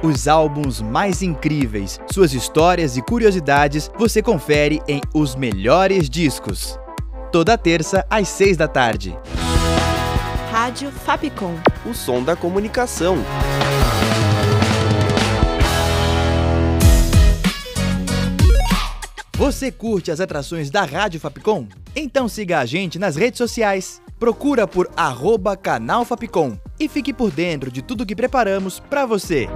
Os álbuns mais incríveis, suas histórias e curiosidades você confere em Os Melhores Discos. Toda terça às seis da tarde. Rádio Fapcom. O som da comunicação. Você curte as atrações da Rádio Fapcom? Então siga a gente nas redes sociais. Procura por arroba canal Fapcom e fique por dentro de tudo que preparamos para você.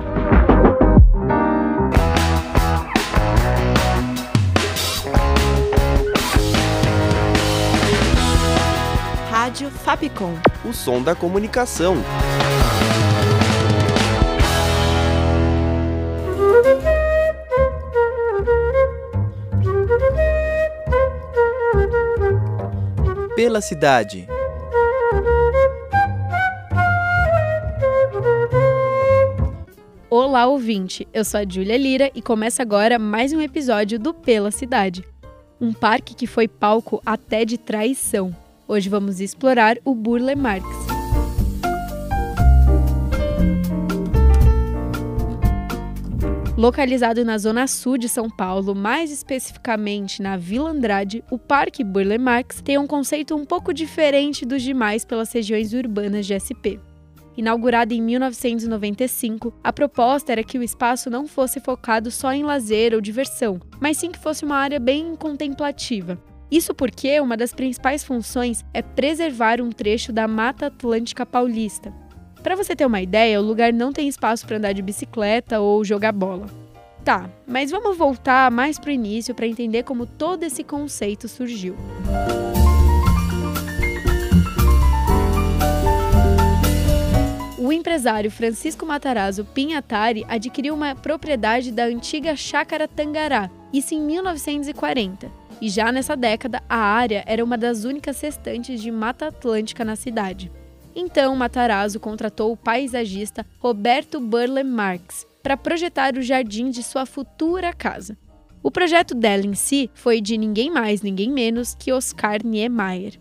Rádio Fapcom. O som da comunicação. Pela cidade. Olá, ouvinte! Eu sou a Júlia Lira e começa agora mais um episódio do Pela Cidade. Um parque que foi palco até de traição. Hoje vamos explorar o Burle Marx. Localizado na zona sul de São Paulo, mais especificamente na Vila Andrade, o Parque Burle Marx tem um conceito um pouco diferente dos demais pelas regiões urbanas de SP. Inaugurado em 1995, a proposta era que o espaço não fosse focado só em lazer ou diversão, mas sim que fosse uma área bem contemplativa. Isso porque uma das principais funções é preservar um trecho da Mata Atlântica Paulista. Para você ter uma ideia, o lugar não tem espaço para andar de bicicleta ou jogar bola. Tá, mas vamos voltar mais para o início para entender como todo esse conceito surgiu. O empresário Francisco Matarazzo Pinhatari adquiriu uma propriedade da antiga Chácara Tangará, isso em 1940. E já nessa década, a área era uma das únicas restantes de Mata Atlântica na cidade. Então, Matarazzo contratou o paisagista Roberto Burle Marx para projetar o jardim de sua futura casa. O projeto dela em si foi de ninguém mais, ninguém menos que Oscar Niemeyer.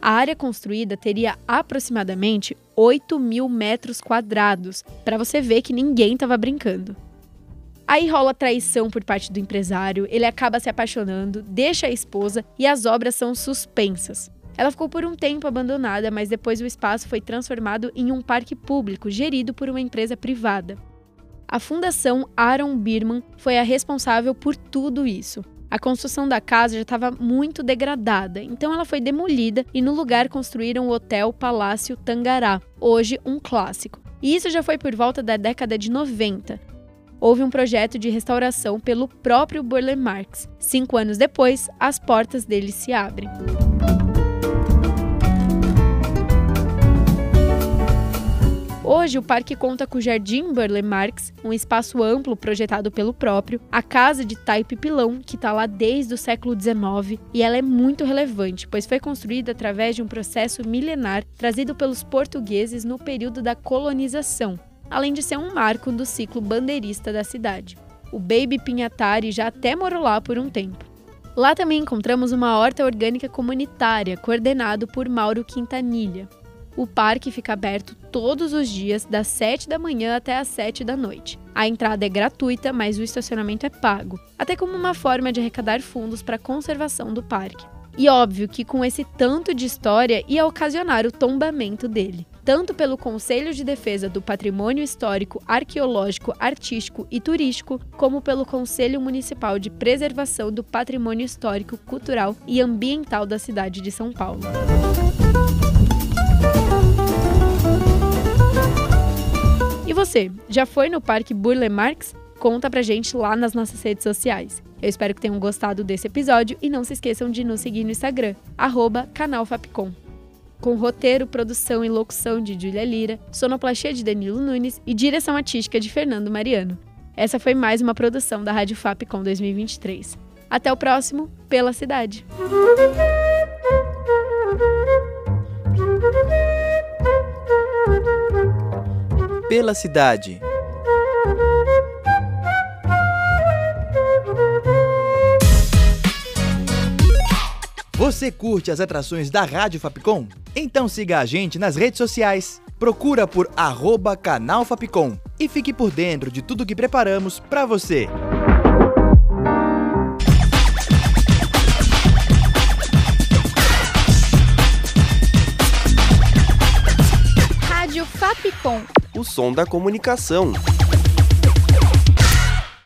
A área construída teria aproximadamente 8 mil metros quadrados, para você ver que ninguém estava brincando. Aí rola traição por parte do empresário, ele acaba se apaixonando, deixa a esposa e as obras são suspensas. Ela ficou por um tempo abandonada, mas depois o espaço foi transformado em um parque público gerido por uma empresa privada. A Fundação Aaron Birman foi a responsável por tudo isso. A construção da casa já estava muito degradada, então ela foi demolida e no lugar construíram o Hotel Palácio Tangará, hoje um clássico. E isso já foi por volta da década de 90. Houve um projeto de restauração pelo próprio Burle Marx. Cinco anos depois, as portas dele se abrem. Hoje, o parque conta com o Jardim Burle Marx, um espaço amplo projetado pelo próprio, a casa de Taipe Pilão, que está lá desde o século XIX, e ela é muito relevante, pois foi construída através de um processo milenar trazido pelos portugueses no período da colonização, além de ser um marco do ciclo bandeirista da cidade. O Baby Pinhatari já até morou lá por um tempo. Lá também encontramos uma horta orgânica comunitária, coordenado por Mauro Quintanilha. O parque fica aberto todos os dias, das 7 da manhã até as 7 da noite. A entrada é gratuita, mas o estacionamento é pago, até como uma forma de arrecadar fundos para a conservação do parque. E óbvio que com esse tanto de história ia ocasionar o tombamento dele, tanto pelo Conselho de Defesa do Patrimônio Histórico, Arqueológico, Artístico e Turístico, como pelo Conselho Municipal de Preservação do Patrimônio Histórico, Cultural e Ambiental da cidade de São Paulo. E você, já foi no Parque Burle Marx? Conta pra gente lá nas nossas redes sociais. Eu espero que tenham gostado desse episódio e não se esqueçam de nos seguir no Instagram, arroba canal Fapcom. Com roteiro, produção e locução de Julia Lira, sonoplastia de Danilo Nunes e direção artística de Fernando Mariano. Essa foi mais uma produção da Rádio Fapcom 2023. Até o próximo, Pela Cidade. Pela cidade. Você curte as atrações da Rádio Fapcom? Então siga a gente nas redes sociais. Procura por arroba canal Fapcom e fique por dentro de tudo que preparamos para você. Rádio Fapcom. O som da comunicação.